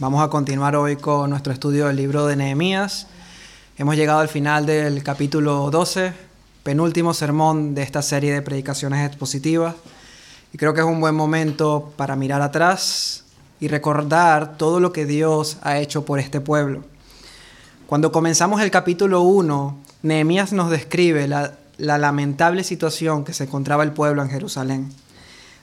Vamos a continuar hoy con nuestro estudio del libro de Nehemías. Hemos llegado al final del capítulo 12, penúltimo sermón de esta serie de predicaciones expositivas. Y creo que es un buen momento para mirar atrás y recordar todo lo que Dios ha hecho por este pueblo. Cuando comenzamos el capítulo 1, Nehemías nos describe la, la lamentable situación que se encontraba el pueblo en Jerusalén.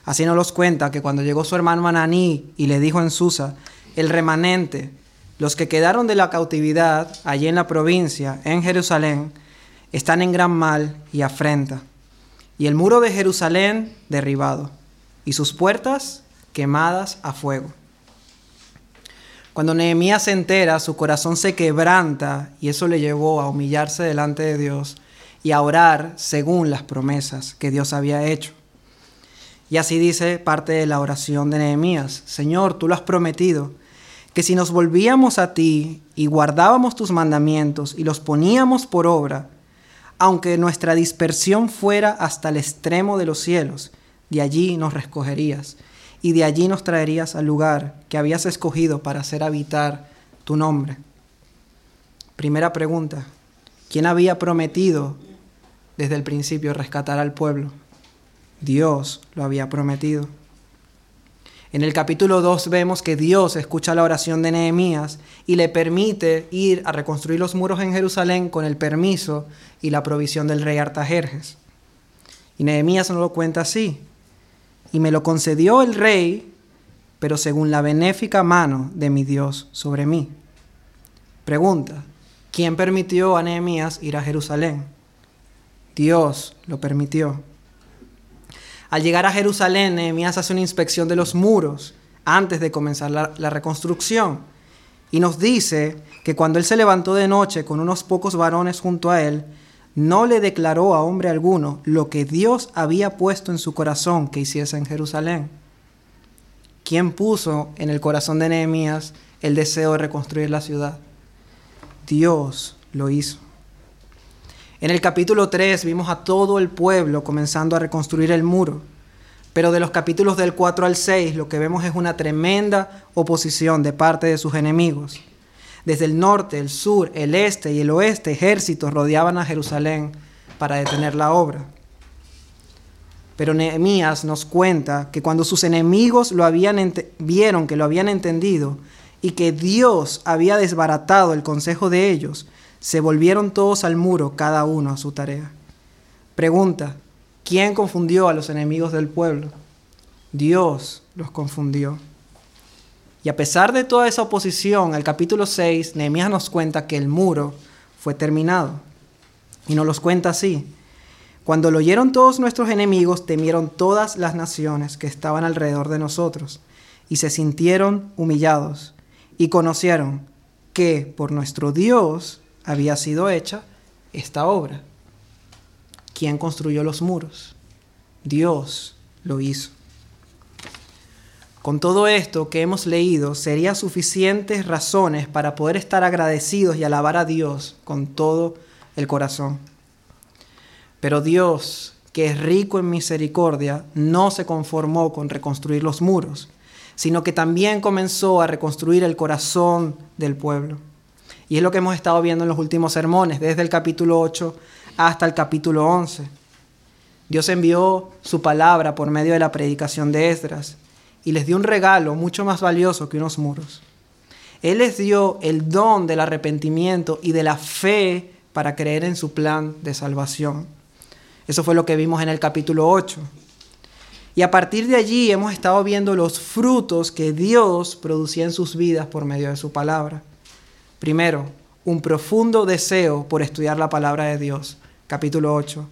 Así nos los cuenta que cuando llegó su hermano Ananí y le dijo en Susa, el remanente, los que quedaron de la cautividad allí en la provincia, en Jerusalén, están en gran mal y afrenta. Y el muro de Jerusalén derribado, y sus puertas quemadas a fuego. Cuando Nehemías se entera, su corazón se quebranta y eso le llevó a humillarse delante de Dios y a orar según las promesas que Dios había hecho. Y así dice parte de la oración de Nehemías, Señor, tú lo has prometido, que si nos volvíamos a ti y guardábamos tus mandamientos y los poníamos por obra, aunque nuestra dispersión fuera hasta el extremo de los cielos, de allí nos recogerías y de allí nos traerías al lugar que habías escogido para hacer habitar tu nombre. Primera pregunta, ¿quién había prometido desde el principio rescatar al pueblo? Dios lo había prometido. En el capítulo 2 vemos que Dios escucha la oración de Nehemías y le permite ir a reconstruir los muros en Jerusalén con el permiso y la provisión del rey Artajerjes. Y Nehemías nos lo cuenta así. Y me lo concedió el rey, pero según la benéfica mano de mi Dios sobre mí. Pregunta, ¿quién permitió a Nehemías ir a Jerusalén? Dios lo permitió. Al llegar a Jerusalén, Nehemías hace una inspección de los muros antes de comenzar la, reconstrucción. Y nos dice que cuando él se levantó de noche con unos pocos varones junto a él, no le declaró a hombre alguno lo que Dios había puesto en su corazón que hiciese en Jerusalén. ¿Quién puso en el corazón de Nehemías el deseo de reconstruir la ciudad? Dios lo hizo. En el capítulo 3 vimos a todo el pueblo comenzando a reconstruir el muro, pero de los capítulos del 4 al 6 lo que vemos es una tremenda oposición de parte de sus enemigos. Desde el norte, el sur, el este y el oeste, ejércitos rodeaban a Jerusalén para detener la obra. Pero Nehemías nos cuenta que cuando sus enemigos lo habían vieron que lo habían entendido y que Dios había desbaratado el consejo de ellos, se volvieron todos al muro, cada uno a su tarea. Pregunta, ¿quién confundió a los enemigos del pueblo? Dios los confundió. Y a pesar de toda esa oposición, el capítulo 6, Nehemías nos cuenta que el muro fue terminado. Y nos los cuenta así. Cuando lo oyeron todos nuestros enemigos, temieron todas las naciones que estaban alrededor de nosotros, y se sintieron humillados, y conocieron que por nuestro Dios había sido hecha esta obra. ¿Quién construyó los muros? Dios lo hizo. Con todo esto que hemos leído, sería suficientes razones para poder estar agradecidos y alabar a Dios con todo el corazón. Pero Dios, que es rico en misericordia, no se conformó con reconstruir los muros, sino que también comenzó a reconstruir el corazón del pueblo. Y es lo que hemos estado viendo en los últimos sermones, desde el capítulo 8 hasta el capítulo 11. Dios envió su palabra por medio de la predicación de Esdras y les dio un regalo mucho más valioso que unos muros. Él les dio el don del arrepentimiento y de la fe para creer en su plan de salvación. Eso fue lo que vimos en el capítulo 8. Y a partir de allí hemos estado viendo los frutos que Dios producía en sus vidas por medio de su palabra. Primero, un profundo deseo por estudiar la palabra de Dios, capítulo 8.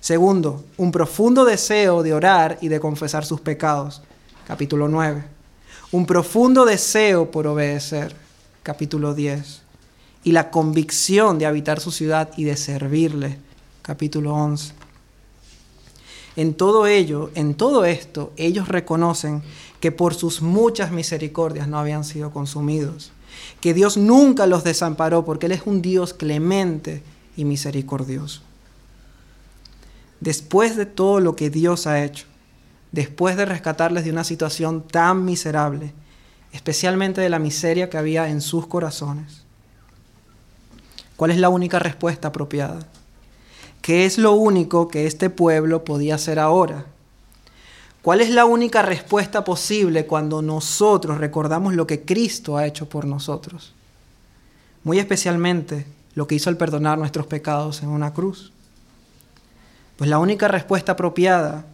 Segundo, un profundo deseo de orar y de confesar sus pecados, capítulo 9. Un profundo deseo por obedecer, capítulo 10. Y la convicción de habitar su ciudad y de servirle, capítulo 11. En todo ello, en todo esto, ellos reconocen que por sus muchas misericordias no habían sido consumidos que Dios nunca los desamparó porque Él es un Dios clemente y misericordioso. Después de todo lo que Dios ha hecho, después de rescatarles de una situación tan miserable, especialmente de la miseria que había en sus corazones. ¿Cuál es la única respuesta apropiada? ¿Qué es lo único que este pueblo podía hacer ahora? ¿Cuál es la única respuesta posible cuando nosotros recordamos lo que Cristo ha hecho por nosotros? Muy especialmente lo que hizo al perdonar nuestros pecados en una cruz. Pues la única respuesta apropiada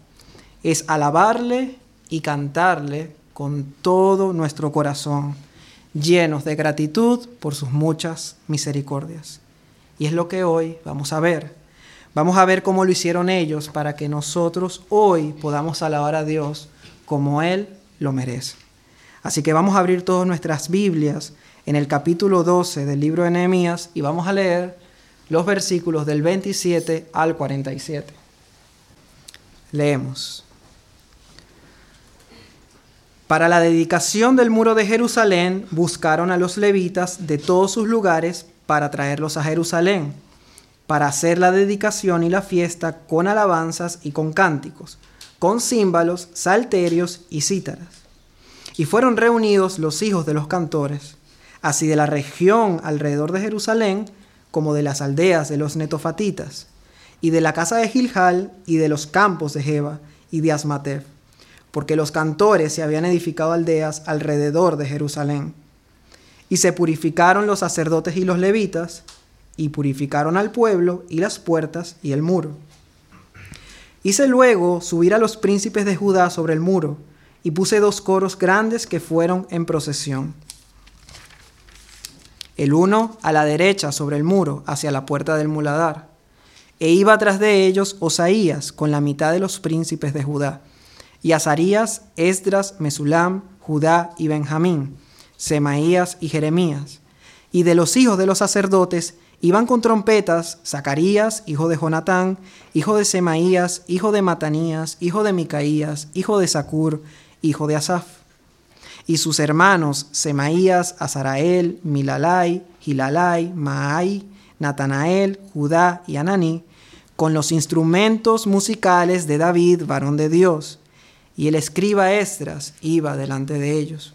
es alabarle y cantarle con todo nuestro corazón, llenos de gratitud por sus muchas misericordias. Y es lo que hoy vamos a ver. Vamos a ver cómo lo hicieron ellos para que nosotros hoy podamos alabar a Dios como Él lo merece. Así que vamos a abrir todas nuestras Biblias en el capítulo 12 del libro de Nehemías y vamos a leer los versículos del 27 al 47. Leemos. Para la dedicación del muro de Jerusalén buscaron a los levitas de todos sus lugares para traerlos a Jerusalén, para hacer la dedicación y la fiesta con alabanzas y con cánticos, con címbalos, salterios y cítaras. Y fueron reunidos los hijos de los cantores, así de la región alrededor de Jerusalén, como de las aldeas de los netofatitas, y de la casa de Gilgal, y de los campos de Jeba, y de Asmatef porque los cantores se habían edificado aldeas alrededor de Jerusalén. Y se purificaron los sacerdotes y los levitas, y purificaron al pueblo y las puertas y el muro. Hice luego subir a los príncipes de Judá sobre el muro, y puse dos coros grandes que fueron en procesión. El uno a la derecha sobre el muro, hacia la puerta del muladar, e iba tras de ellos Osaías con la mitad de los príncipes de Judá y Azarías, Esdras, Mesulam, Judá y Benjamín, Semaías y Jeremías. Y de los hijos de los sacerdotes iban con trompetas Zacarías, hijo de Jonatán, hijo de Semaías, hijo de Matanías, hijo de Micaías, hijo de Sacur, hijo de Asaf. Y sus hermanos Semaías, Azarael, Milalai, Gilalai, Maai, Natanael, Judá y Ananí, con los instrumentos musicales de David, varón de Dios y el escriba Esdras iba delante de ellos.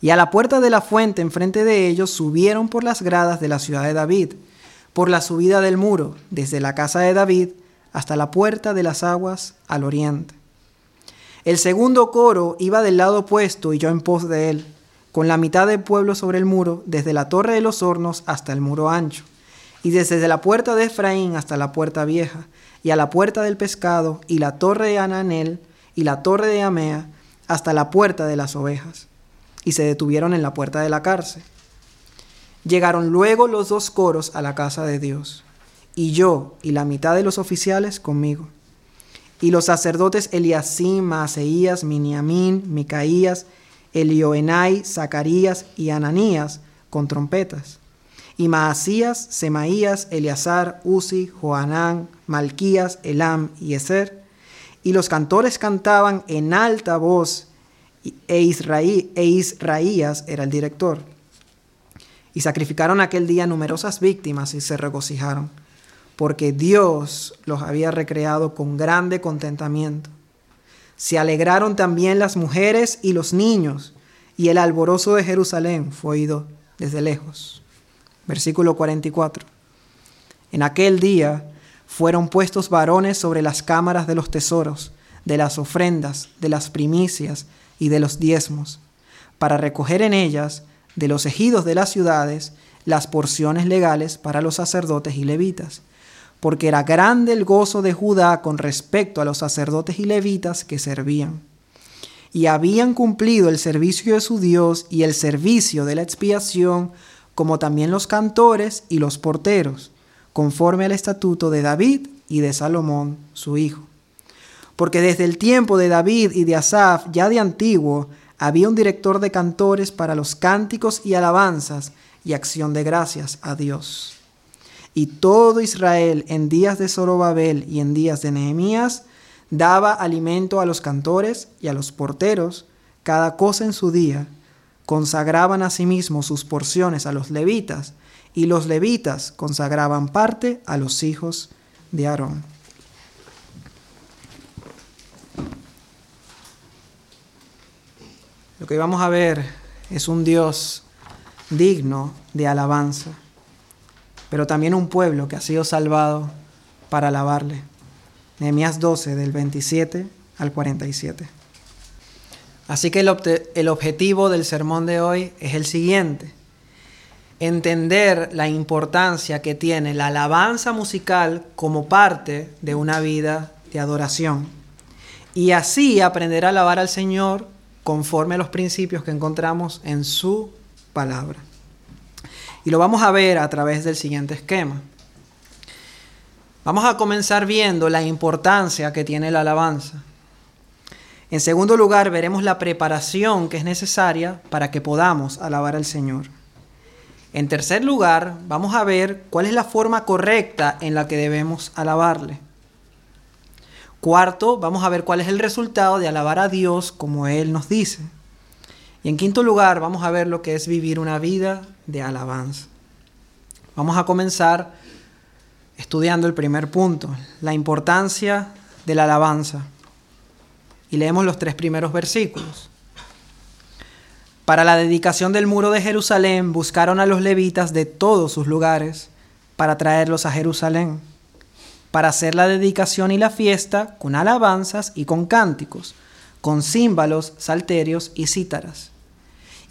Y a la puerta de la fuente enfrente de ellos subieron por las gradas de la ciudad de David, por la subida del muro, desde la casa de David hasta la puerta de las aguas al oriente. El segundo coro iba del lado opuesto y yo en pos de él, con la mitad del pueblo sobre el muro, desde la torre de los hornos hasta el muro ancho, y desde la puerta de Efraín hasta la puerta vieja, y a la puerta del pescado, y la torre de Ananel, y la torre de Amea hasta la puerta de las ovejas, y se detuvieron en la puerta de la cárcel. Llegaron luego los dos coros a la casa de Dios, y yo y la mitad de los oficiales conmigo. Y los sacerdotes Eliasim, Maaseías, Miniamín, Micaías, Elioenai, Zacarías y Ananías con trompetas. Y Maasías, Semaías, Eleazar, Uzi, Joanán, Malquías, Elam y Eser y los cantores cantaban en alta voz, e, e Israías era el director. Y sacrificaron aquel día numerosas víctimas y se regocijaron, porque Dios los había recreado con grande contentamiento. Se alegraron también las mujeres y los niños, y el alborozo de Jerusalén fue oído desde lejos. Versículo 44. En aquel día fueron puestos varones sobre las cámaras de los tesoros, de las ofrendas, de las primicias y de los diezmos, para recoger en ellas, de los ejidos de las ciudades, las porciones legales para los sacerdotes y levitas, porque era grande el gozo de Judá con respecto a los sacerdotes y levitas que servían. Y habían cumplido el servicio de su Dios y el servicio de la expiación, como también los cantores y los porteros, conforme al estatuto de David y de Salomón, su hijo. Porque desde el tiempo de David y de Asaf, ya de antiguo, había un director de cantores para los cánticos y alabanzas y acción de gracias a Dios. Y todo Israel en días de Zorobabel y en días de Nehemías daba alimento a los cantores y a los porteros, cada cosa en su día, consagraban asimismo sus porciones a los levitas, y los levitas consagraban parte a los hijos de Aarón. Lo que vamos a ver es un Dios digno de alabanza, pero también un pueblo que ha sido salvado para alabarle. Nehemías 12, del 27 al 47. Así que el, el, objetivo del sermón de hoy es el siguiente. Entender la importancia que tiene la alabanza musical como parte de una vida de adoración. Y así aprender a alabar al Señor conforme a los principios que encontramos en su palabra. Y lo vamos a ver a través del siguiente esquema. Vamos a comenzar viendo la importancia que tiene la alabanza. En segundo lugar, veremos la preparación que es necesaria para que podamos alabar al Señor. En tercer lugar, vamos a ver cuál es la forma correcta en la que debemos alabarle. Cuarto, vamos a ver cuál es el resultado de alabar a Dios como Él nos dice. Y en quinto lugar, vamos a ver lo que es vivir una vida de alabanza. Vamos a comenzar estudiando el primer punto, la importancia de la alabanza y leemos los tres primeros versículos. Para la dedicación del muro de Jerusalén buscaron a los levitas de todos sus lugares para traerlos a Jerusalén, para hacer la dedicación y la fiesta con alabanzas y con cánticos, con címbalos, salterios y cítaras.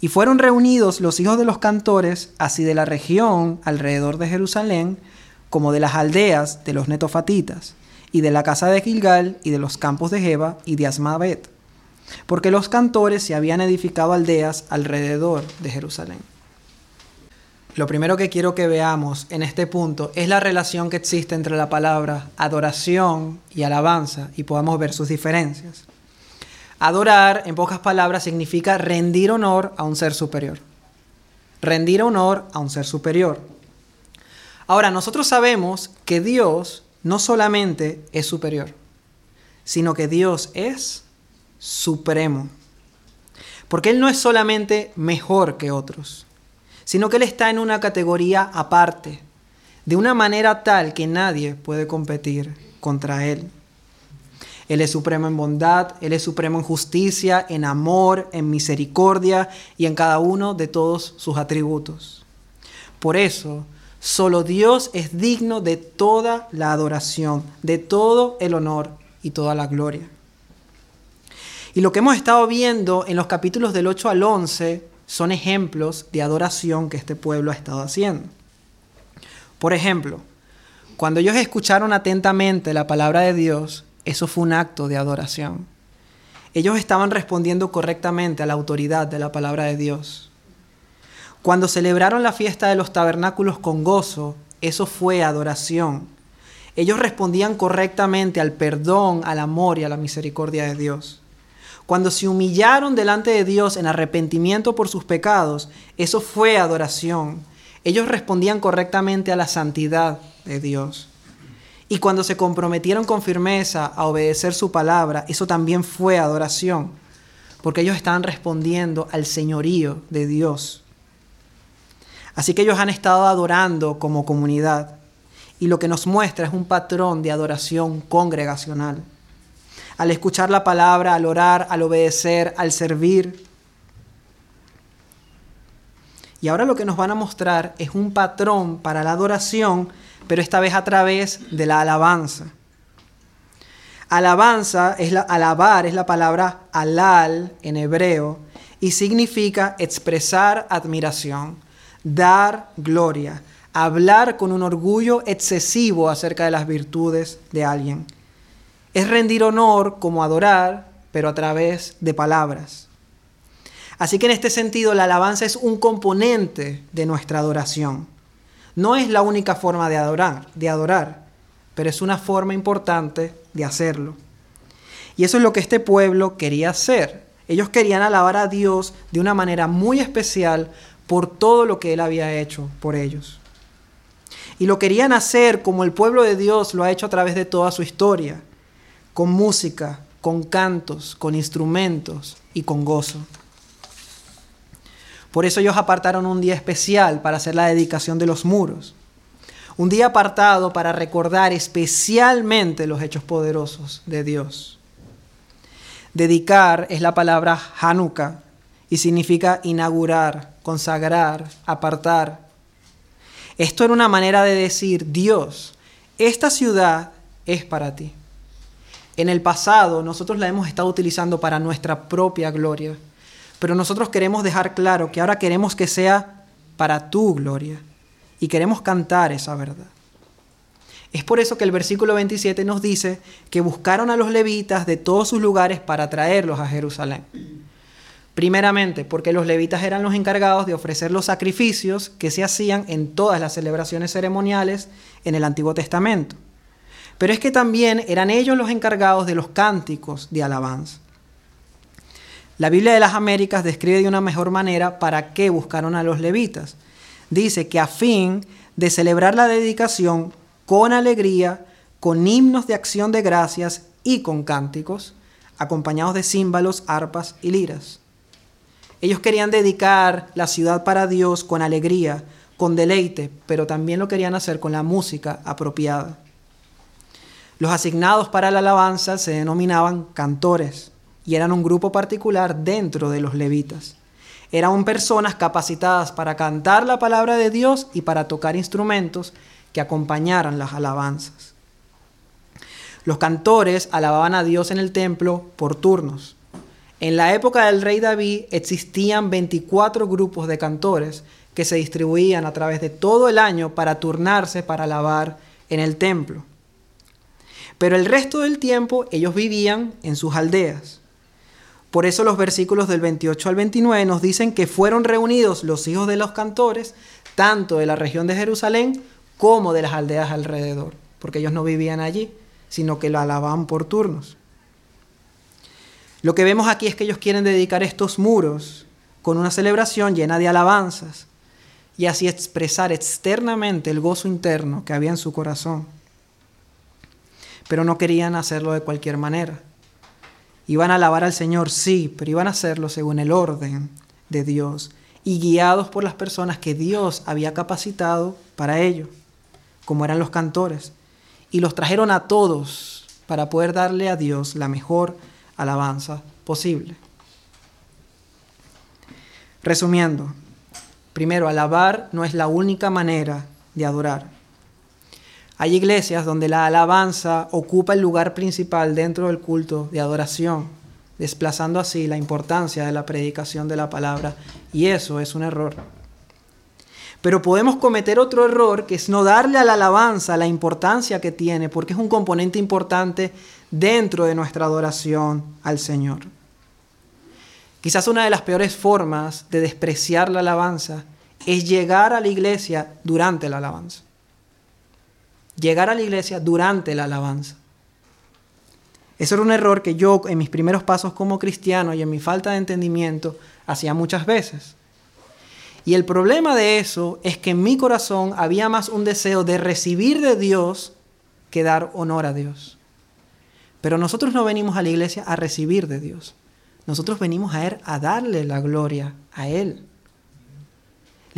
Y fueron reunidos los hijos de los cantores, así de la región alrededor de Jerusalén, como de las aldeas de los netofatitas, y de la casa de Gilgal, y de los campos de Jeba, y de Asmavet, porque los cantores se habían edificado aldeas alrededor de Jerusalén. Lo primero que quiero que veamos en este punto es la relación que existe entre la palabra adoración y alabanza, y podamos ver sus diferencias. Adorar, en pocas palabras, significa rendir honor a un ser superior. Rendir honor a un ser superior. Ahora, nosotros sabemos que Dios no solamente es superior, sino que Dios es supremo. Porque Él no es solamente mejor que otros, sino que Él está en una categoría aparte, de una manera tal que nadie puede competir contra Él. Él es supremo en bondad, Él es supremo en justicia, en amor, en misericordia y en cada uno de todos sus atributos. Por eso, Solo Dios es digno de toda la adoración, de todo el honor y toda la gloria. Y lo que hemos estado viendo en los capítulos del 8 al 11 son ejemplos de adoración que este pueblo ha estado haciendo. Por ejemplo, cuando ellos escucharon atentamente la palabra de Dios, eso fue un acto de adoración. Ellos estaban respondiendo correctamente a la autoridad de la palabra de Dios. Cuando celebraron la fiesta de los tabernáculos con gozo, eso fue adoración. Ellos respondían correctamente al perdón, al amor y a la misericordia de Dios. Cuando se humillaron delante de Dios en arrepentimiento por sus pecados, eso fue adoración. Ellos respondían correctamente a la santidad de Dios. Y cuando se comprometieron con firmeza a obedecer su palabra, eso también fue adoración, porque ellos estaban respondiendo al señorío de Dios. Así que ellos han estado adorando como comunidad y lo que nos muestra es un patrón de adoración congregacional. Al escuchar la palabra, al orar, al obedecer, al servir. Y ahora lo que nos van a mostrar es un patrón para la adoración, pero esta vez a través de la alabanza. Alabanza es la, alabar es la palabra alal en hebreo y significa expresar admiración dar gloria, hablar con un orgullo excesivo acerca de las virtudes de alguien. Es rendir honor como adorar, pero a través de palabras. Así que en este sentido la alabanza es un componente de nuestra adoración. No es la única forma de adorar, de adorar, pero es una forma importante de hacerlo. Y eso es lo que este pueblo quería hacer. Ellos querían alabar a Dios de una manera muy especial por todo lo que Él había hecho por ellos. Y lo querían hacer como el pueblo de Dios lo ha hecho a través de toda su historia, con música, con cantos, con instrumentos y con gozo. Por eso ellos apartaron un día especial para hacer la dedicación de los muros. Un día apartado para recordar especialmente los hechos poderosos de Dios. Dedicar es la palabra Hanukkah, y significa inaugurar, consagrar, apartar. Esto era una manera de decir, Dios, esta ciudad es para ti. En el pasado nosotros la hemos estado utilizando para nuestra propia gloria, pero nosotros queremos dejar claro que ahora queremos que sea para tu gloria y queremos cantar esa verdad. Es por eso que el versículo 27 nos dice que buscaron a los levitas de todos sus lugares para traerlos a Jerusalén. Primeramente, porque los levitas eran los encargados de ofrecer los sacrificios que se hacían en todas las celebraciones ceremoniales en el Antiguo Testamento. Pero es que también eran ellos los encargados de los cánticos de alabanza. La Biblia de las Américas describe de una mejor manera para qué buscaron a los levitas. Dice que a fin de celebrar la dedicación con alegría, con himnos de acción de gracias y con cánticos, acompañados de címbalos, arpas y liras. Ellos querían dedicar la ciudad para Dios con alegría, con deleite, pero también lo querían hacer con la música apropiada. Los asignados para la alabanza se denominaban cantores y eran un grupo particular dentro de los levitas. Eran personas capacitadas para cantar la palabra de Dios y para tocar instrumentos que acompañaran las alabanzas. Los cantores alababan a Dios en el templo por turnos. En la época del rey David existían 24 grupos de cantores que se distribuían a través de todo el año para turnarse para alabar en el templo. Pero el resto del tiempo ellos vivían en sus aldeas. Por eso los versículos del 28 al 29 nos dicen que fueron reunidos los hijos de los cantores, tanto de la región de Jerusalén como de las aldeas alrededor, porque ellos no vivían allí, sino que lo alababan por turnos. Lo que vemos aquí es que ellos quieren dedicar estos muros con una celebración llena de alabanzas y así expresar externamente el gozo interno que había en su corazón. Pero no querían hacerlo de cualquier manera. Iban a alabar al Señor, sí, pero iban a hacerlo según el orden de Dios y guiados por las personas que Dios había capacitado para ello, como eran los cantores. Y los trajeron a todos para poder darle a Dios la mejor alabanza posible. Resumiendo, primero, alabar no es la única manera de adorar. Hay iglesias donde la alabanza ocupa el lugar principal dentro del culto de adoración, desplazando así la importancia de la predicación de la palabra, y eso es un error. Pero podemos cometer otro error que es no darle a la alabanza la importancia que tiene, porque es un componente importante dentro de nuestra adoración al Señor. Quizás una de las peores formas de despreciar la alabanza es llegar a la iglesia durante la alabanza. Llegar a la iglesia durante la alabanza. Eso era un error que yo en mis primeros pasos como cristiano y en mi falta de entendimiento hacía muchas veces. Y el problema de eso es que en mi corazón había más un deseo de recibir de Dios que dar honor a Dios. Pero nosotros no venimos a la iglesia a recibir de Dios. Nosotros venimos a Él a darle la gloria a Él.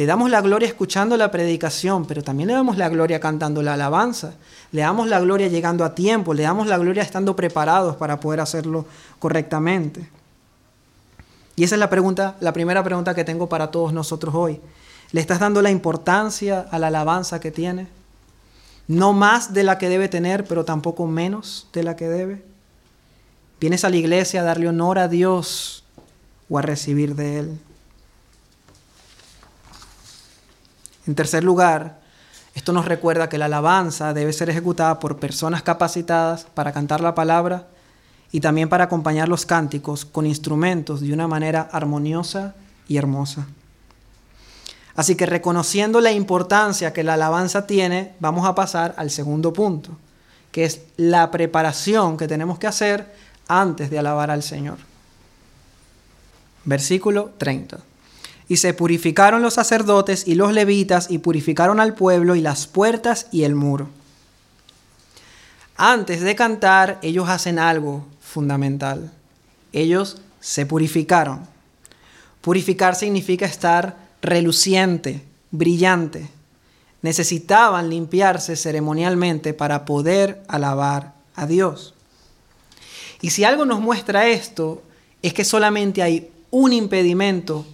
Le damos la gloria escuchando la predicación, pero también le damos la gloria cantando la alabanza. Le damos la gloria llegando a tiempo, le damos la gloria estando preparados para poder hacerlo correctamente. Y esa es la pregunta, la primera pregunta que tengo para todos nosotros hoy. ¿Le estás dando la importancia a la alabanza que tiene? no más de la que debe tener, pero tampoco menos de la que debe. Vienes a la iglesia a darle honor a Dios o a recibir de Él. En tercer lugar, esto nos recuerda que la alabanza debe ser ejecutada por personas capacitadas para cantar la palabra y también para acompañar los cánticos con instrumentos de una manera armoniosa y hermosa. Así que reconociendo la importancia que la alabanza tiene, vamos a pasar al segundo punto, que es la preparación que tenemos que hacer antes de alabar al Señor. Versículo 30. Y se purificaron los sacerdotes y los levitas y purificaron al pueblo y las puertas y el muro. Antes de cantar, ellos hacen algo fundamental. Ellos se purificaron. Purificar significa estar reluciente, brillante. Necesitaban limpiarse ceremonialmente para poder alabar a Dios. Y si algo nos muestra esto, es que solamente hay un impedimento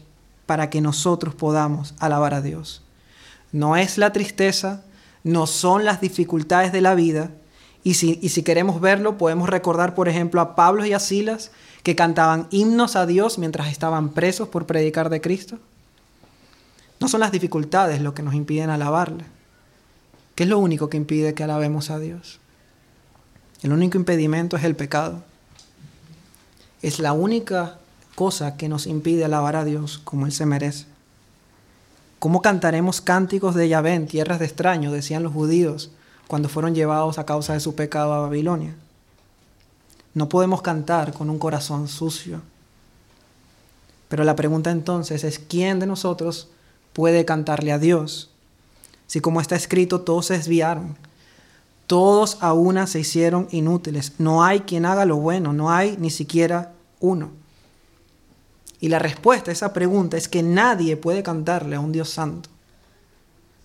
para que nosotros podamos alabar a Dios. No es la tristeza, no son las dificultades de la vida. Y si, y si queremos verlo, podemos recordar, por ejemplo, a Pablo y a Silas, que cantaban himnos a Dios mientras estaban presos por predicar de Cristo. No son las dificultades lo que nos impiden alabarle. ¿Qué es lo único que impide que alabemos a Dios? El único impedimento es el pecado. Es la única cosa que nos impide alabar a Dios como Él se merece. ¿Cómo cantaremos cánticos de Yahvé en tierras de extraños? Decían los judíos cuando fueron llevados a causa de su pecado a Babilonia. No podemos cantar con un corazón sucio. Pero la pregunta entonces es, ¿quién de nosotros puede cantarle a Dios? Si como está escrito, todos se desviaron, todos a una se hicieron inútiles, no hay quien haga lo bueno, no hay ni siquiera uno. Y la respuesta a esa pregunta es que nadie puede cantarle a un Dios santo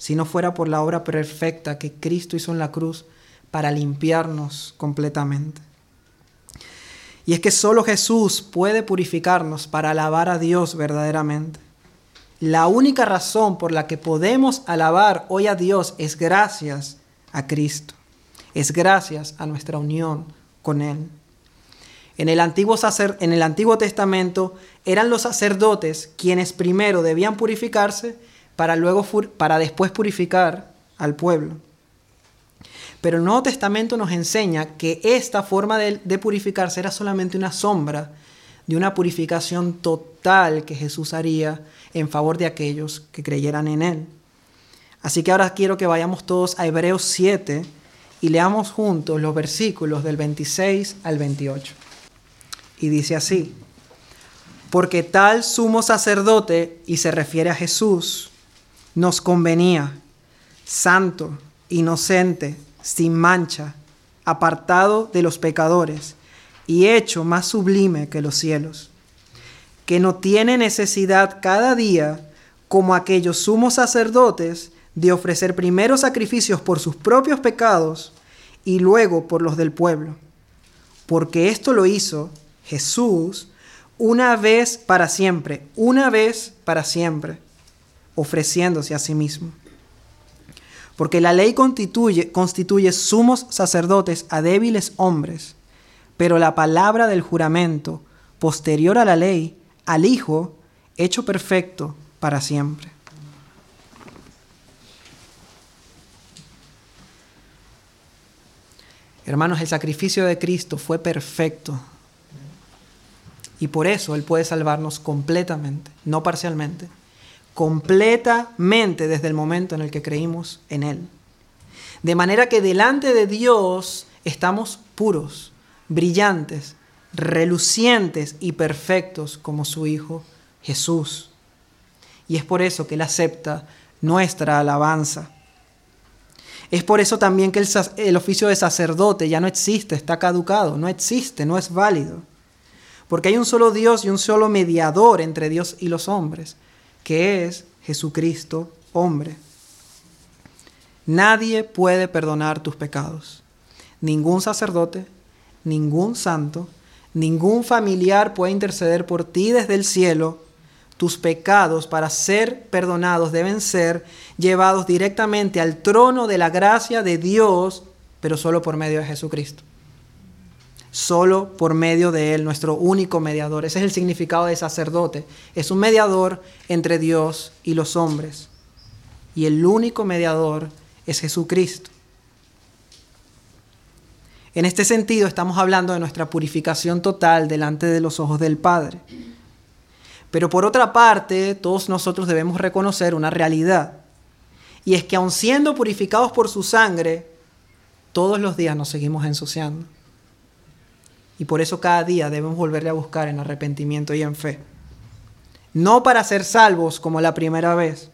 si no fuera por la obra perfecta que Cristo hizo en la cruz para limpiarnos completamente. Y es que solo Jesús puede purificarnos para alabar a Dios verdaderamente. La única razón por la que podemos alabar hoy a Dios es gracias a Cristo. Es gracias a nuestra unión con Él. En el, Antiguo en el Antiguo Testamento eran los sacerdotes quienes primero debían purificarse para, luego para después purificar al pueblo. Pero el Nuevo Testamento nos enseña que esta forma de, de purificarse era solamente una sombra de una purificación total que Jesús haría en favor de aquellos que creyeran en Él. Así que ahora quiero que vayamos todos a Hebreos 7 y leamos juntos los versículos del 26 al 28. Y dice así, porque tal sumo sacerdote, y se refiere a Jesús, nos convenía, santo, inocente, sin mancha, apartado de los pecadores y hecho más sublime que los cielos, que no tiene necesidad cada día, como aquellos sumos sacerdotes, de ofrecer primero sacrificios por sus propios pecados y luego por los del pueblo, porque esto lo hizo Jesús una vez para siempre, una vez para siempre, ofreciéndose a sí mismo. Porque la ley constituye, constituye sumos sacerdotes a débiles hombres, pero la palabra del juramento, posterior a la ley, al Hijo, hecho perfecto para siempre. Hermanos, el sacrificio de Cristo fue perfecto. Y por eso Él puede salvarnos completamente, no parcialmente completamente desde el momento en el que creímos en Él. De manera que delante de Dios estamos puros, brillantes, relucientes y perfectos como su Hijo Jesús. Y es por eso que Él acepta nuestra alabanza. Es por eso también que el, oficio de sacerdote ya no existe, está caducado, no existe, no es válido. Porque hay un solo Dios y un solo mediador entre Dios y los hombres, que es Jesucristo hombre. Nadie puede perdonar tus pecados. Ningún sacerdote, ningún santo, ningún familiar puede interceder por ti desde el cielo. Tus pecados para ser perdonados deben ser llevados directamente al trono de la gracia de Dios, pero solo por medio de Jesucristo solo por medio de Él, nuestro único mediador. Ese es el significado de sacerdote. Es un mediador entre Dios y los hombres. Y el único mediador es Jesucristo. En este sentido estamos hablando de nuestra purificación total delante de los ojos del Padre. Pero por otra parte, todos nosotros debemos reconocer una realidad. Y es que aun siendo purificados por su sangre, todos los días nos seguimos ensuciando. Y por eso cada día debemos volverle a buscar en arrepentimiento y en fe. No para ser salvos como la primera vez,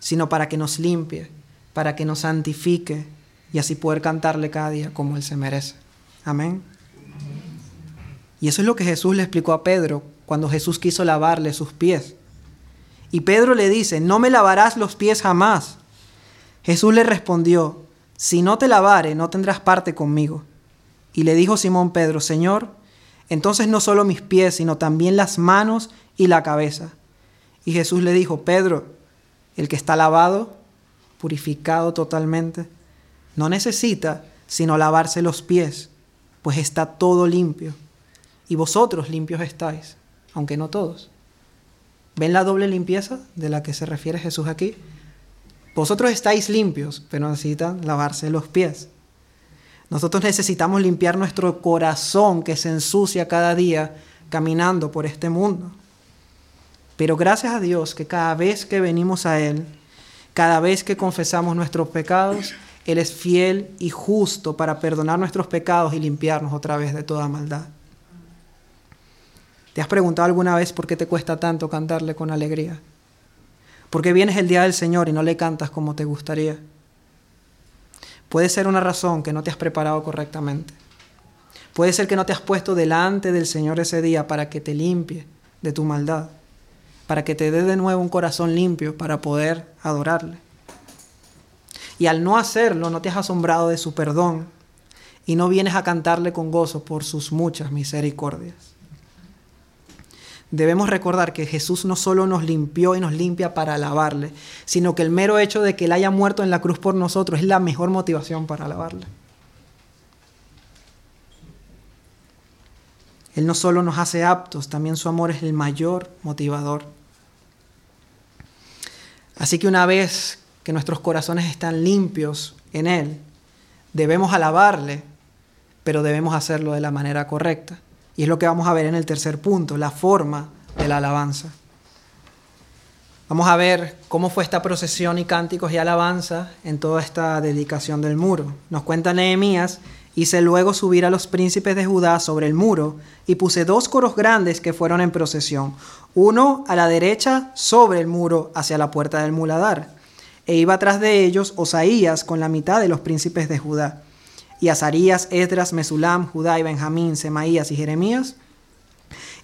sino para que nos limpie, para que nos santifique y así poder cantarle cada día como Él se merece. Amén. Y eso es lo que Jesús le explicó a Pedro cuando Jesús quiso lavarle sus pies. Y Pedro le dice, no me lavarás los pies jamás. Jesús le respondió, si no te lavare, no tendrás parte conmigo. Y le dijo Simón Pedro, Señor, entonces no solo mis pies, sino también las manos y la cabeza. Y Jesús le dijo, Pedro, el que está lavado, purificado totalmente, no necesita sino lavarse los pies, pues está todo limpio. Y vosotros limpios estáis, aunque no todos. ¿Ven la doble limpieza de la que se refiere Jesús aquí? Vosotros estáis limpios, pero necesitan lavarse los pies. Nosotros necesitamos limpiar nuestro corazón que se ensucia cada día caminando por este mundo. Pero gracias a Dios que cada vez que venimos a Él, cada vez que confesamos nuestros pecados, Él es fiel y justo para perdonar nuestros pecados y limpiarnos otra vez de toda maldad. ¿Te has preguntado alguna vez por qué te cuesta tanto cantarle con alegría? ¿Por qué vienes el día del Señor y no le cantas como te gustaría? Puede ser una razón que no te has preparado correctamente. Puede ser que no te has puesto delante del Señor ese día para que te limpie de tu maldad, para que te dé de nuevo un corazón limpio para poder adorarle. Y al no hacerlo, no te has asombrado de su perdón y no vienes a cantarle con gozo por sus muchas misericordias debemos recordar que Jesús no solo nos limpió y nos limpia para alabarle, sino que el mero hecho de que Él haya muerto en la cruz por nosotros es la mejor motivación para alabarle. Él no solo nos hace aptos, también su amor es el mayor motivador. Así que una vez que nuestros corazones están limpios en Él, debemos alabarle, pero debemos hacerlo de la manera correcta. Y es lo que vamos a ver en el tercer punto, la forma de la alabanza. Vamos a ver cómo fue esta procesión y cánticos y alabanza en toda esta dedicación del muro. Nos cuenta Nehemías, hice luego subir a los príncipes de Judá sobre el muro y puse dos coros grandes que fueron en procesión, uno a la derecha sobre el muro hacia la puerta del muladar, e iba tras de ellos Osaías con la mitad de los príncipes de Judá y Azarías, Esdras, Mesulam, Judá y Benjamín, Semaías y Jeremías.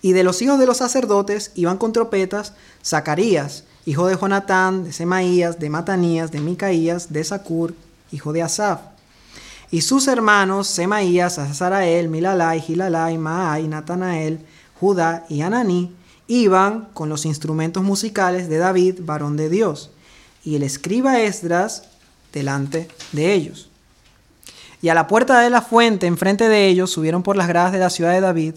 Y de los hijos de los sacerdotes iban con trompetas Zacarías, hijo de Jonatán, de Semaías, de Matanías, de Micaías, de Sacur, hijo de Asaf. Y sus hermanos Semaías, Azarael, Milalai, Gilalai, Maai, Natanael, Judá y Ananí, iban con los instrumentos musicales de David, varón de Dios, y el escriba Esdras delante de ellos. Y a la puerta de la fuente, enfrente de ellos, subieron por las gradas de la ciudad de David,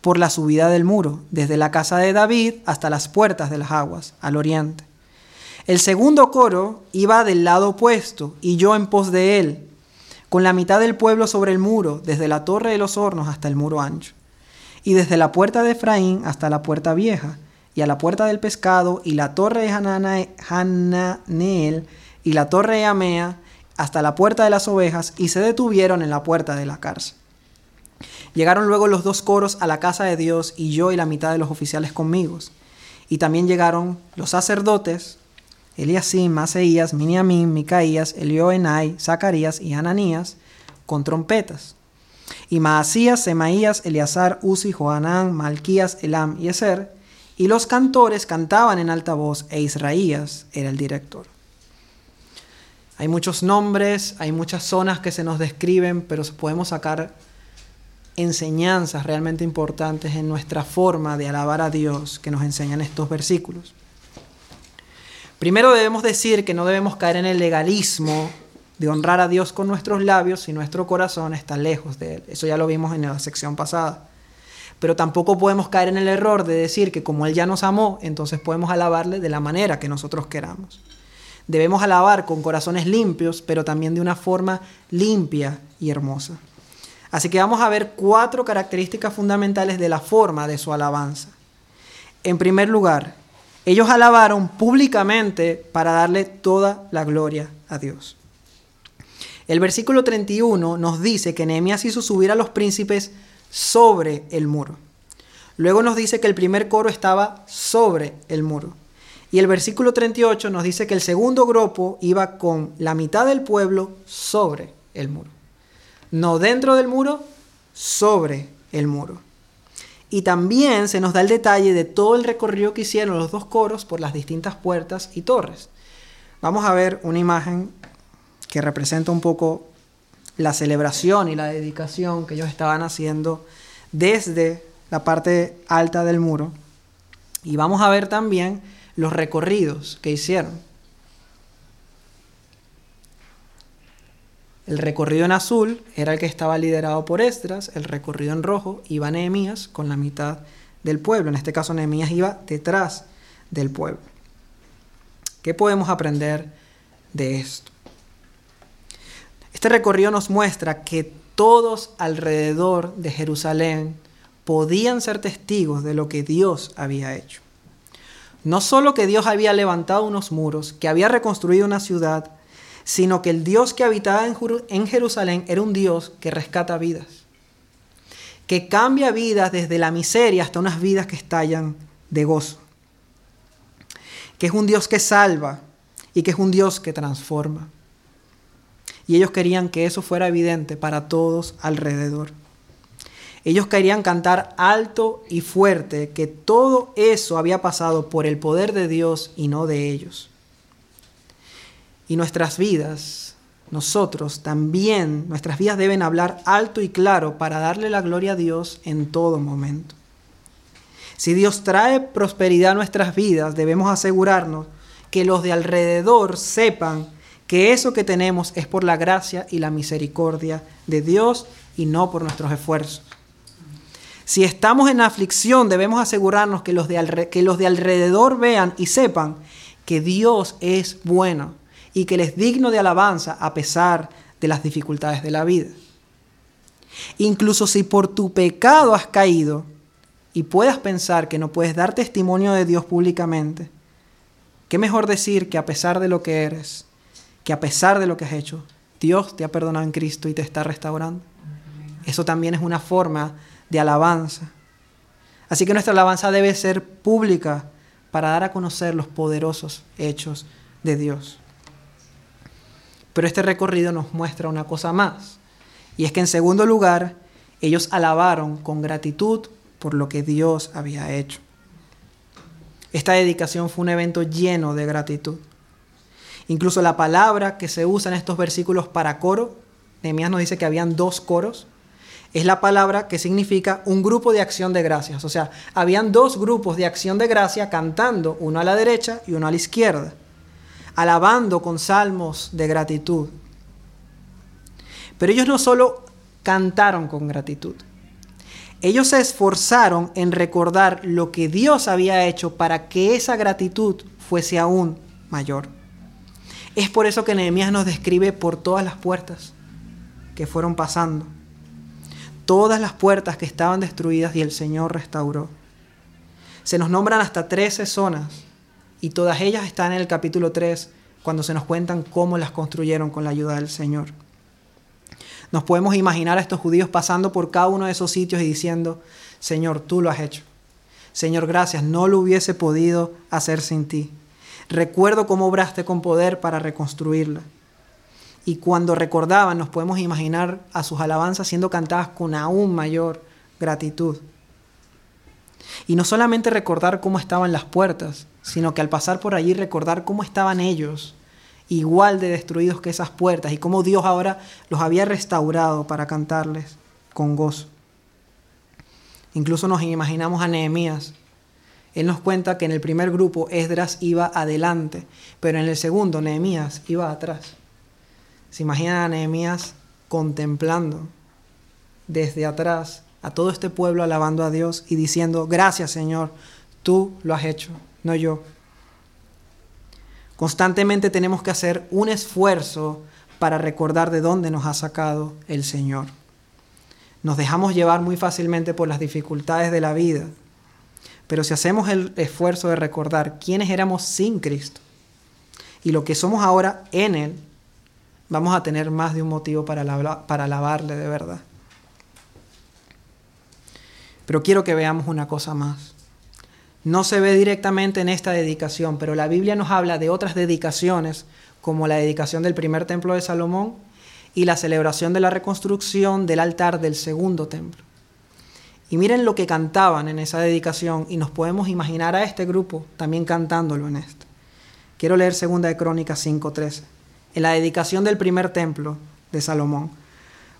por la subida del muro, desde la casa de David hasta las puertas de las aguas, al oriente. El segundo coro iba del lado opuesto, y yo en pos de él, con la mitad del pueblo sobre el muro, desde la torre de los hornos hasta el muro ancho, y desde la puerta de Efraín hasta la puerta vieja, y a la puerta del pescado, y la torre de Hananeel, y la torre de Amea, hasta la puerta de las ovejas y se detuvieron en la puerta de la cárcel. Llegaron luego los dos coros a la casa de Dios y yo y la mitad de los oficiales conmigo. Y también llegaron los sacerdotes, Eliasim, Maseías, Miniamín, Micaías, Elioenai, Zacarías y Ananías, con trompetas. Y Maasías, Semaías, Eleazar, Uzi, Joanán, Malquías, Elam y Eser, y los cantores cantaban en alta voz, e Israías era el director. Hay muchos nombres, hay muchas zonas que se nos describen, pero podemos sacar enseñanzas realmente importantes en nuestra forma de alabar a Dios que nos enseñan estos versículos. Primero debemos decir que no debemos caer en el legalismo de honrar a Dios con nuestros labios si nuestro corazón está lejos de Él. Eso ya lo vimos en la sección pasada. Pero tampoco podemos caer en el error de decir que como Él ya nos amó, entonces podemos alabarle de la manera que nosotros queramos. Debemos alabar con corazones limpios, pero también de una forma limpia y hermosa. Así que vamos a ver cuatro características fundamentales de la forma de su alabanza. En primer lugar, ellos alabaron públicamente para darle toda la gloria a Dios. El versículo 31 nos dice que Nehemías hizo subir a los príncipes sobre el muro. Luego nos dice que el primer coro estaba sobre el muro. Y el versículo 38 nos dice que el segundo grupo iba con la mitad del pueblo sobre el muro. No dentro del muro, sobre el muro. Y también se nos da el detalle de todo el recorrido que hicieron los dos coros por las distintas puertas y torres. Vamos a ver una imagen que representa un poco la celebración y la dedicación que ellos estaban haciendo desde la parte alta del muro. Y vamos a ver también los recorridos que hicieron. El recorrido en azul era el que estaba liderado por Esdras, el recorrido en rojo iba Nehemías con la mitad del pueblo. En este caso Nehemías iba detrás del pueblo. ¿Qué podemos aprender de esto? Este recorrido nos muestra que todos alrededor de Jerusalén podían ser testigos de lo que Dios había hecho. No solo que Dios había levantado unos muros, que había reconstruido una ciudad, sino que el Dios que habitaba en Jerusalén era un Dios que rescata vidas, que cambia vidas desde la miseria hasta unas vidas que estallan de gozo, que es un Dios que salva y que es un Dios que transforma. Y ellos querían que eso fuera evidente para todos alrededor. Ellos querían cantar alto y fuerte que todo eso había pasado por el poder de Dios y no de ellos. Y nuestras vidas, nosotros también, nuestras vidas deben hablar alto y claro para darle la gloria a Dios en todo momento. Si Dios trae prosperidad a nuestras vidas, debemos asegurarnos que los de alrededor sepan que eso que tenemos es por la gracia y la misericordia de Dios y no por nuestros esfuerzos. Si estamos en aflicción, debemos asegurarnos que los de, alrededor vean y sepan que Dios es bueno y que les es digno de alabanza a pesar de las dificultades de la vida. Incluso si por tu pecado has caído y puedas pensar que no puedes dar testimonio de Dios públicamente, ¿qué mejor decir que a pesar de lo que eres, que a pesar de lo que has hecho, Dios te ha perdonado en Cristo y te está restaurando? Eso también es una forma de alabanza. Así que nuestra alabanza debe ser pública para dar a conocer los poderosos hechos de Dios. Pero este recorrido nos muestra una cosa más. Y es que en segundo lugar, ellos alabaron con gratitud por lo que Dios había hecho. Esta dedicación fue un evento lleno de gratitud. Incluso la palabra que se usa en estos versículos para coro, Nehemías nos dice que habían dos coros, es la palabra que significa un grupo de acción de gracias. O sea, habían dos grupos de acción de gracia cantando, uno a la derecha y uno a la izquierda alabando con salmos de gratitud. Pero ellos no solo cantaron con gratitud, ellos se esforzaron en recordar lo que Dios había hecho para que esa gratitud fuese aún mayor. Es por eso que Nehemías nos describe por todas las puertas que fueron pasando, todas las puertas que estaban destruidas y el Señor restauró. Se nos nombran hasta 13 zonas y todas ellas están en el capítulo 3 cuando se nos cuentan cómo las construyeron con la ayuda del Señor. Nos podemos imaginar a estos judíos pasando por cada uno de esos sitios y diciendo, Señor, tú lo has hecho. Señor, gracias, no lo hubiese podido hacer sin ti. Recuerdo cómo obraste con poder para reconstruirla. Y cuando recordaban, nos podemos imaginar a sus alabanzas siendo cantadas con aún mayor gratitud. Y no solamente recordar cómo estaban las puertas, sino que al pasar por allí recordar cómo estaban ellos, igual de destruidos que esas puertas, y cómo Dios ahora los había restaurado para cantarles con gozo. Incluso nos imaginamos a Nehemías. Él nos cuenta que en el primer grupo Esdras iba adelante, pero en el segundo Nehemías iba atrás. Se imaginan a Nehemías contemplando desde atrás a todo este pueblo alabando a Dios y diciendo, gracias Señor, tú lo has hecho, no yo. Constantemente tenemos que hacer un esfuerzo para recordar de dónde nos ha sacado el Señor. Nos dejamos llevar muy fácilmente por las dificultades de la vida, pero si hacemos el esfuerzo de recordar quiénes éramos sin Cristo y lo que somos ahora en Él, vamos a tener más de un motivo para, alabarle de verdad. Pero quiero que veamos una cosa más. No se ve directamente en esta dedicación, pero la Biblia nos habla de otras dedicaciones, como la dedicación del primer templo de Salomón y la celebración de la reconstrucción del altar del segundo templo. Y miren lo que cantaban en esa dedicación y nos podemos imaginar a este grupo también cantándolo en esto. Quiero leer 2 de Crónicas 5:13. En la dedicación del primer templo de Salomón.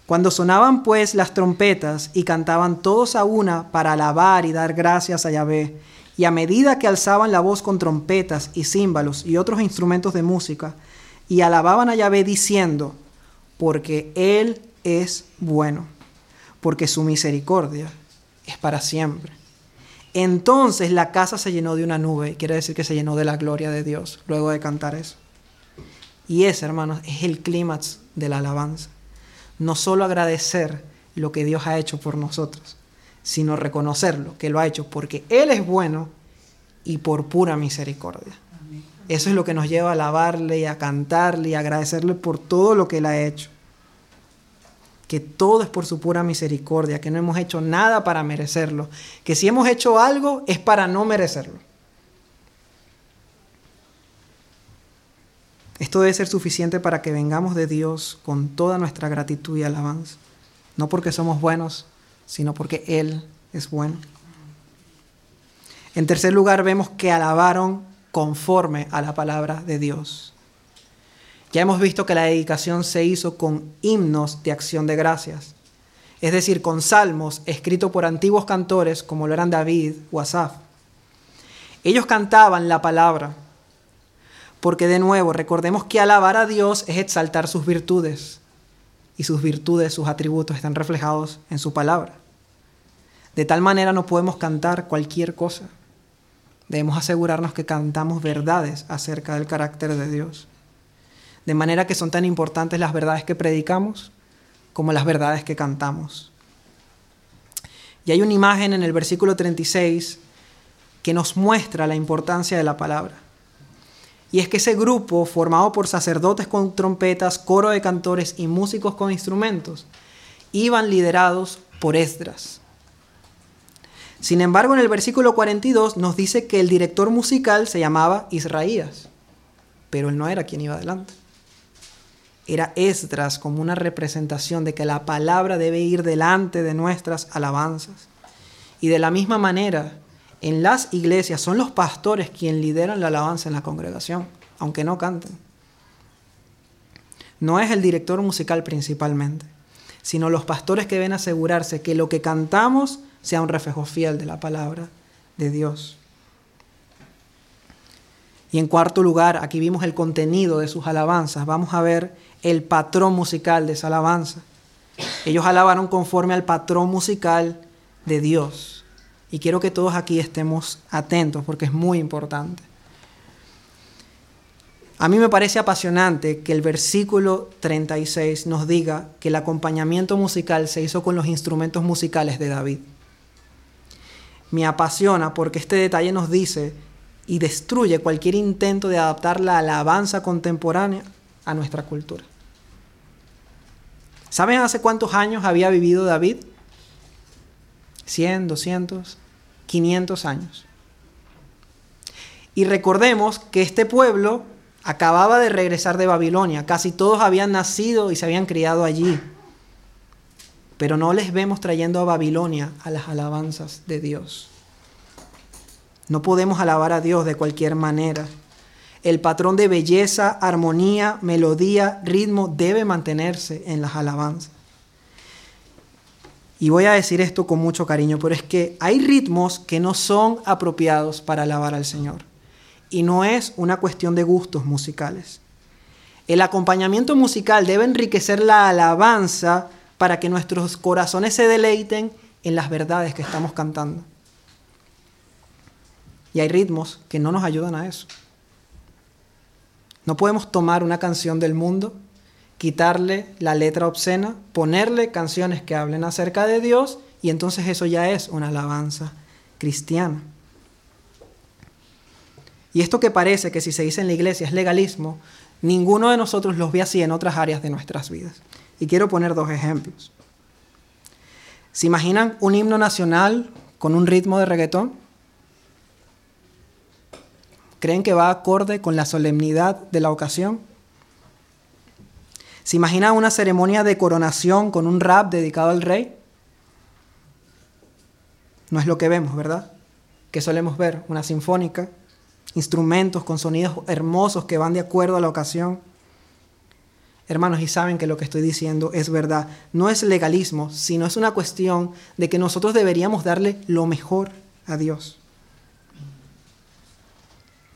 Cuando sonaban pues las trompetas y cantaban todos a una para alabar y dar gracias a Yahvé, y a medida que alzaban la voz con trompetas y címbalos y otros instrumentos de música, y alababan a Yahvé diciendo, porque Él es bueno, porque su misericordia es para siempre. Entonces la casa se llenó de una nube, quiere decir que se llenó de la gloria de Dios, luego de cantar eso. Y ese, hermanos, es el clímax de la alabanza no solo agradecer lo que Dios ha hecho por nosotros, sino reconocerlo, que lo ha hecho porque Él es bueno y por pura misericordia. Eso es lo que nos lleva a alabarle y a cantarle y a agradecerle por todo lo que Él ha hecho. Que todo es por su pura misericordia, que no hemos hecho nada para merecerlo, que si hemos hecho algo es para no merecerlo. Esto debe ser suficiente para que vengamos de Dios con toda nuestra gratitud y alabanza. No porque somos buenos, sino porque Él es bueno. En tercer lugar, vemos que alabaron conforme a la palabra de Dios. Ya hemos visto que la dedicación se hizo con himnos de acción de gracias, es decir, con salmos escritos por antiguos cantores como lo eran David o Asaf. Ellos cantaban la palabra porque de nuevo, recordemos que alabar a Dios es exaltar sus virtudes. Y sus virtudes, sus atributos están reflejados en su palabra. De tal manera no podemos cantar cualquier cosa. Debemos asegurarnos que cantamos verdades acerca del carácter de Dios. De manera que son tan importantes las verdades que predicamos como las verdades que cantamos. Y hay una imagen en el versículo 36 que nos muestra la importancia de la palabra. Y es que ese grupo, formado por sacerdotes con trompetas, coro de cantores y músicos con instrumentos, iban liderados por Esdras. Sin embargo, en el versículo 42 nos dice que el director musical se llamaba Israías, pero él no era quien iba adelante. Era Esdras como una representación de que la palabra debe ir delante de nuestras alabanzas. Y de la misma manera, en las iglesias son los pastores quienes lideran la alabanza en la congregación, aunque no canten. No es el director musical principalmente, sino los pastores que deben asegurarse que lo que cantamos sea un reflejo fiel de la palabra de Dios. Y en cuarto lugar, aquí vimos el contenido de sus alabanzas. Vamos a ver el patrón musical de esa alabanza. Ellos alabaron conforme al patrón musical de Dios. Y quiero que todos aquí estemos atentos porque es muy importante. A mí me parece apasionante que el versículo 36 nos diga que el acompañamiento musical se hizo con los instrumentos musicales de David. Me apasiona porque este detalle nos dice y destruye cualquier intento de adaptar la alabanza contemporánea a nuestra cultura. ¿Saben hace cuántos años había vivido David? 100, 200, 500 años. Y recordemos que este pueblo acababa de regresar de Babilonia, casi todos habían nacido y se habían criado allí, pero no les vemos trayendo a Babilonia a las alabanzas de Dios. No podemos alabar a Dios de cualquier manera. El patrón de belleza, armonía, melodía, ritmo debe mantenerse en las alabanzas. Y voy a decir esto con mucho cariño, pero es que hay ritmos que no son apropiados para alabar al Señor. Y no es una cuestión de gustos musicales. El acompañamiento musical debe enriquecer la alabanza para que nuestros corazones se deleiten en las verdades que estamos cantando. Y hay ritmos que no nos ayudan a eso. No podemos tomar una canción del mundo quitarle la letra obscena, ponerle canciones que hablen acerca de Dios y entonces eso ya es una alabanza cristiana. Y esto que parece que si se dice en la iglesia es legalismo, ninguno de nosotros los ve así en otras áreas de nuestras vidas. Y quiero poner dos ejemplos. ¿Se imaginan un himno nacional con un ritmo de reggaetón? ¿Creen que va acorde con la solemnidad de la ocasión? ¿Se imagina una ceremonia de coronación con un rap dedicado al rey? No es lo que vemos, ¿verdad? Que solemos ver una sinfónica, instrumentos con sonidos hermosos que van de acuerdo a la ocasión. hermanos, y saben que lo que estoy diciendo es verdad. No es legalismo, sino es una cuestión de que nosotros deberíamos darle lo mejor a Dios.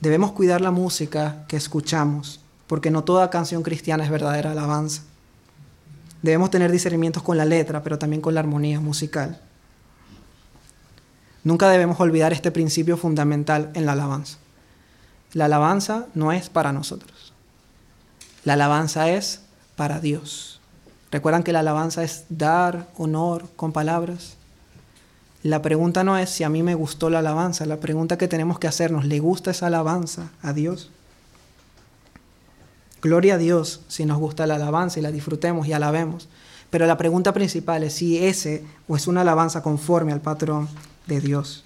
Debemos cuidar la música que escuchamos, porque no toda canción cristiana es verdadera alabanza. Debemos tener discernimientos con la letra, pero también con la armonía musical. Nunca debemos olvidar este principio fundamental en la alabanza. La alabanza no es para nosotros. La alabanza es para Dios. ¿Recuerdan que la alabanza es dar honor con palabras? La pregunta no es si a mí me gustó la alabanza, la pregunta que tenemos que hacernos, ¿le gusta esa alabanza a Dios? Gloria a Dios si nos gusta la alabanza y la disfrutemos y alabemos. Pero la pregunta principal es si ese o es una alabanza conforme al patrón de Dios.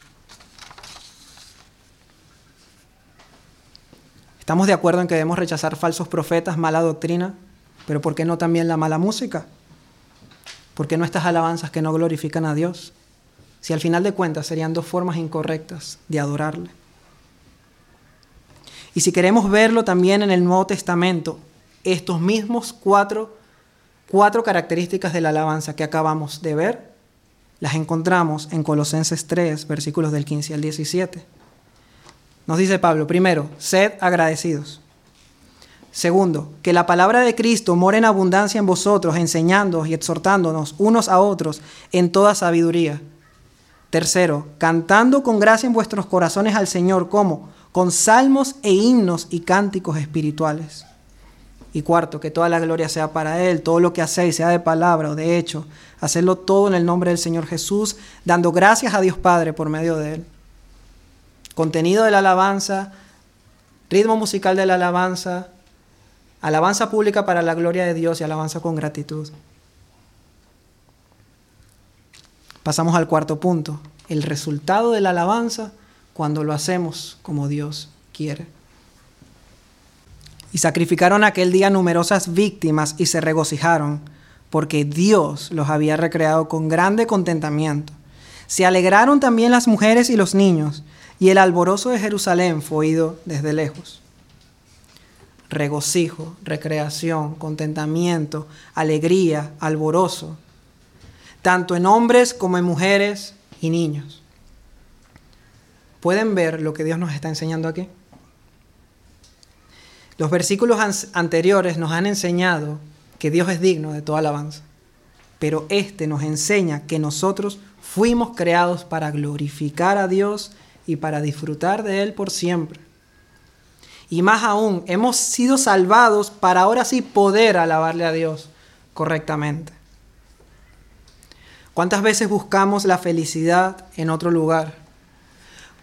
Estamos de acuerdo en que debemos rechazar falsos profetas, mala doctrina, pero ¿por qué no también la mala música? ¿Por qué no estas alabanzas que no glorifican a Dios? Si al final de cuentas serían dos formas incorrectas de adorarle. Y si queremos verlo también en el Nuevo Testamento, estos mismos cuatro, cuatro características de la alabanza que acabamos de ver las encontramos en Colosenses 3, versículos del 15 al 17. Nos dice Pablo, primero, sed agradecidos. Segundo, que la palabra de Cristo more en abundancia en vosotros, enseñándoos y exhortándonos unos a otros en toda sabiduría. Tercero, cantando con gracia en vuestros corazones al Señor, como con salmos e himnos y cánticos espirituales y cuarto, que toda la gloria sea para Él, todo lo que hacéis, sea de palabra o de hecho, hacerlo todo en el nombre del Señor Jesús, dando gracias a Dios Padre por medio de Él. Contenido de la alabanza, ritmo musical de la alabanza, alabanza pública para la gloria de Dios y alabanza con gratitud. Pasamos al cuarto punto, el resultado de la alabanza cuando lo hacemos como Dios quiere y sacrificaron aquel día numerosas víctimas y se regocijaron, porque Dios los había recreado con grande contentamiento. Se alegraron también las mujeres y los niños, y el alborozo de Jerusalén fue oído desde lejos. Regocijo, recreación, contentamiento, alegría, alborozo, tanto en hombres como en mujeres y niños. ¿Pueden ver lo que Dios nos está enseñando aquí? Los versículos anteriores nos han enseñado que Dios es digno de toda alabanza, pero este nos enseña que nosotros fuimos creados para glorificar a Dios y para disfrutar de Él por siempre. Y más aún, hemos sido salvados para ahora sí poder alabarle a Dios correctamente. ¿Cuántas veces buscamos la felicidad en otro lugar?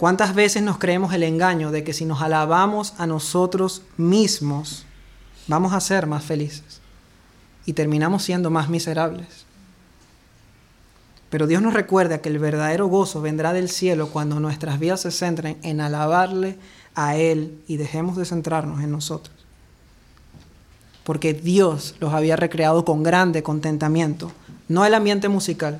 ¿Cuántas veces nos creemos el engaño de que si nos alabamos a nosotros mismos, vamos a ser más felices? Y terminamos siendo más miserables. Pero Dios nos recuerda que el verdadero gozo vendrá del cielo cuando nuestras vidas se centren en alabarle a Él y dejemos de centrarnos en nosotros. Porque Dios los había recreado con grande contentamiento, no el ambiente musical,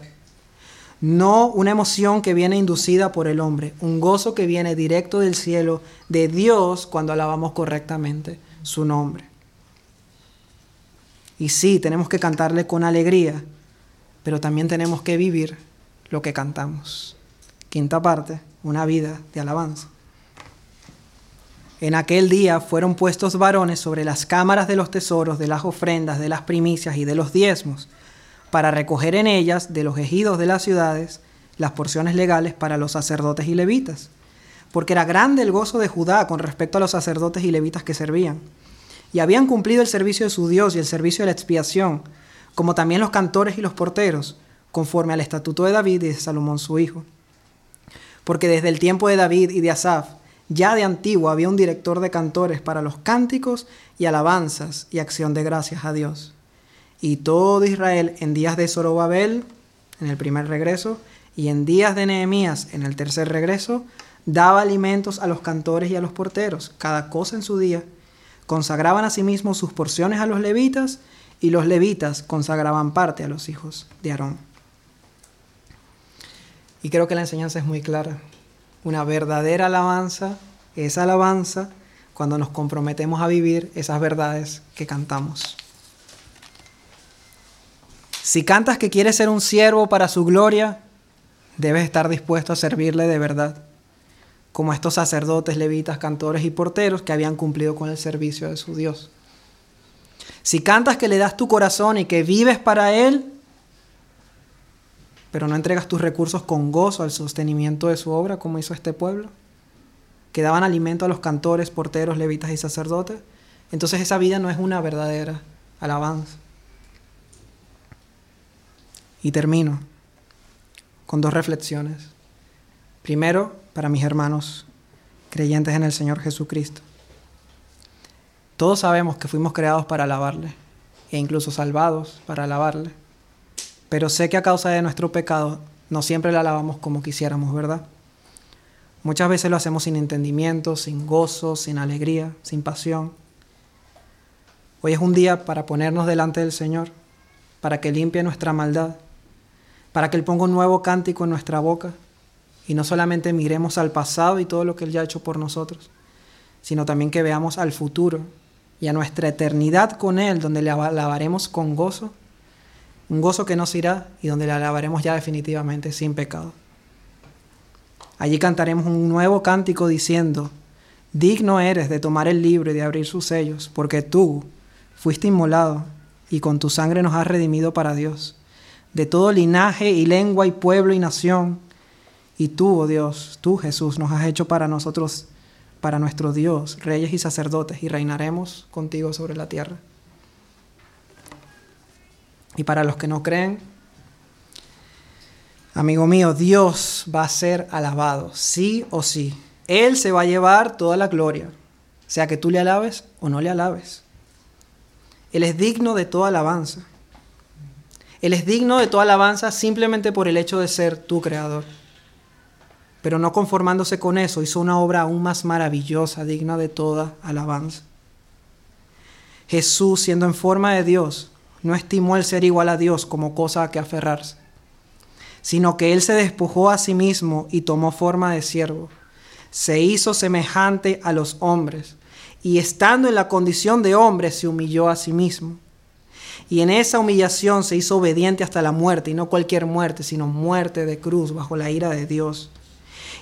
no una emoción que viene inducida por el hombre, un gozo que viene directo del cielo, de Dios, cuando alabamos correctamente su nombre. Y sí, tenemos que cantarle con alegría, pero también tenemos que vivir lo que cantamos. Quinta parte, una vida de alabanza. En aquel día fueron puestos varones sobre las cámaras de los tesoros, de las ofrendas, de las primicias y de los diezmos para recoger en ellas de los ejidos de las ciudades las porciones legales para los sacerdotes y levitas, porque era grande el gozo de Judá con respecto a los sacerdotes y levitas que servían, y habían cumplido el servicio de su Dios y el servicio de la expiación, como también los cantores y los porteros, conforme al estatuto de David y de Salomón su hijo. Porque desde el tiempo de David y de Asaf, ya de antiguo había un director de cantores para los cánticos y alabanzas y acción de gracias a Dios y todo Israel en días de Zorobabel, en el primer regreso, y en días de Nehemías, en el tercer regreso, daba alimentos a los cantores y a los porteros, cada cosa en su día. Consagraban asimismo sus porciones a los levitas, y los levitas consagraban parte a los hijos de Aarón. Y creo que la enseñanza es muy clara. Una verdadera alabanza es alabanza cuando nos comprometemos a vivir esas verdades que cantamos. Si cantas que quieres ser un siervo para su gloria, debes estar dispuesto a servirle de verdad, como estos sacerdotes, levitas, cantores y porteros que habían cumplido con el servicio de su Dios. Si cantas que le das tu corazón y que vives para Él, pero no entregas tus recursos con gozo al sostenimiento de su obra, como hizo este pueblo, que daban alimento a los cantores, porteros, levitas y sacerdotes, entonces esa vida no es una verdadera alabanza. Y termino con dos reflexiones. Primero, para mis hermanos creyentes en el Señor Jesucristo. Todos sabemos que fuimos creados para alabarle e incluso salvados para alabarle. Pero sé que a causa de nuestro pecado no siempre le alabamos como quisiéramos, ¿verdad? Muchas veces lo hacemos sin entendimiento, sin gozo, sin alegría, sin pasión. Hoy es un día para ponernos delante del Señor, para que limpie nuestra maldad, para que Él ponga un nuevo cántico en nuestra boca y no solamente miremos al pasado y todo lo que Él ya ha hecho por nosotros, sino también que veamos al futuro y a nuestra eternidad con Él, donde le alabaremos con gozo, un gozo que nos irá y donde le alabaremos ya definitivamente sin pecado. Allí cantaremos un nuevo cántico diciendo, digno eres de tomar el libro y de abrir sus sellos, porque tú fuiste inmolado y con tu sangre nos has redimido para Dios, de todo linaje y lengua y pueblo y nación. Y tú, oh Dios, tú Jesús, nos has hecho para nosotros, para nuestro Dios, reyes y sacerdotes, y reinaremos contigo sobre la tierra. Y para los que no creen, Amigo mío, Dios va a ser alabado, sí o sí. Él se va a llevar toda la gloria, sea que tú le alabes o no le alabes. Él es digno de toda alabanza. Él es digno de toda alabanza simplemente por el hecho de ser tu creador. Pero no conformándose con eso, hizo una obra aún más maravillosa, digna de toda alabanza. Jesús, siendo en forma de Dios, no estimó el ser igual a Dios como cosa a que aferrarse sino que Él se despojó a sí mismo y tomó forma de siervo. Se hizo semejante a los hombres, y estando en la condición de hombre se humilló a sí mismo. Y en esa humillación se hizo obediente hasta la muerte, y no cualquier muerte, sino muerte de cruz bajo la ira de Dios.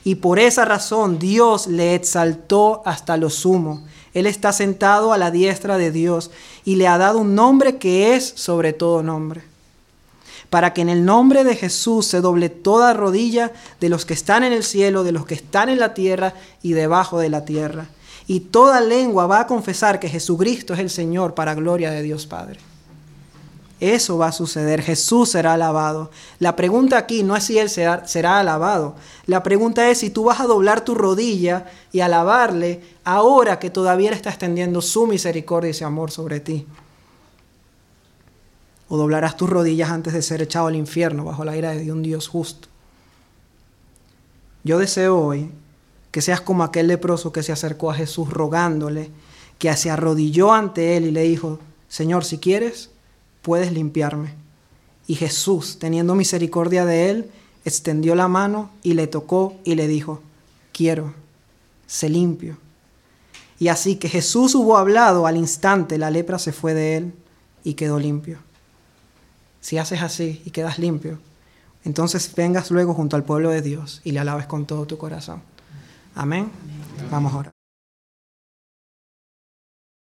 Y por esa razón Dios le exaltó hasta lo sumo. Él está sentado a la diestra de Dios y le ha dado un nombre que es sobre todo nombre para que en el nombre de Jesús se doble toda rodilla de los que están en el cielo, de los que están en la tierra y debajo de la tierra. Y toda lengua va a confesar que Jesucristo es el Señor para gloria de Dios Padre. Eso va a suceder, Jesús será alabado. La pregunta aquí no es si Él será, será, alabado, la pregunta es si tú vas a doblar tu rodilla y alabarle ahora que todavía está extendiendo su misericordia y su amor sobre ti o doblarás tus rodillas antes de ser echado al infierno bajo la ira de un Dios justo. Yo deseo hoy que seas como aquel leproso que se acercó a Jesús rogándole, que se arrodilló ante él y le dijo, Señor, si quieres, puedes limpiarme. Y Jesús, teniendo misericordia de él, extendió la mano y le tocó y le dijo, quiero, sé limpio. Y así que Jesús hubo hablado, al instante la lepra se fue de él y quedó limpio. Si haces así y quedas limpio, entonces vengas luego junto al pueblo de Dios y le alabes con todo tu corazón. Amén. Vamos ahora.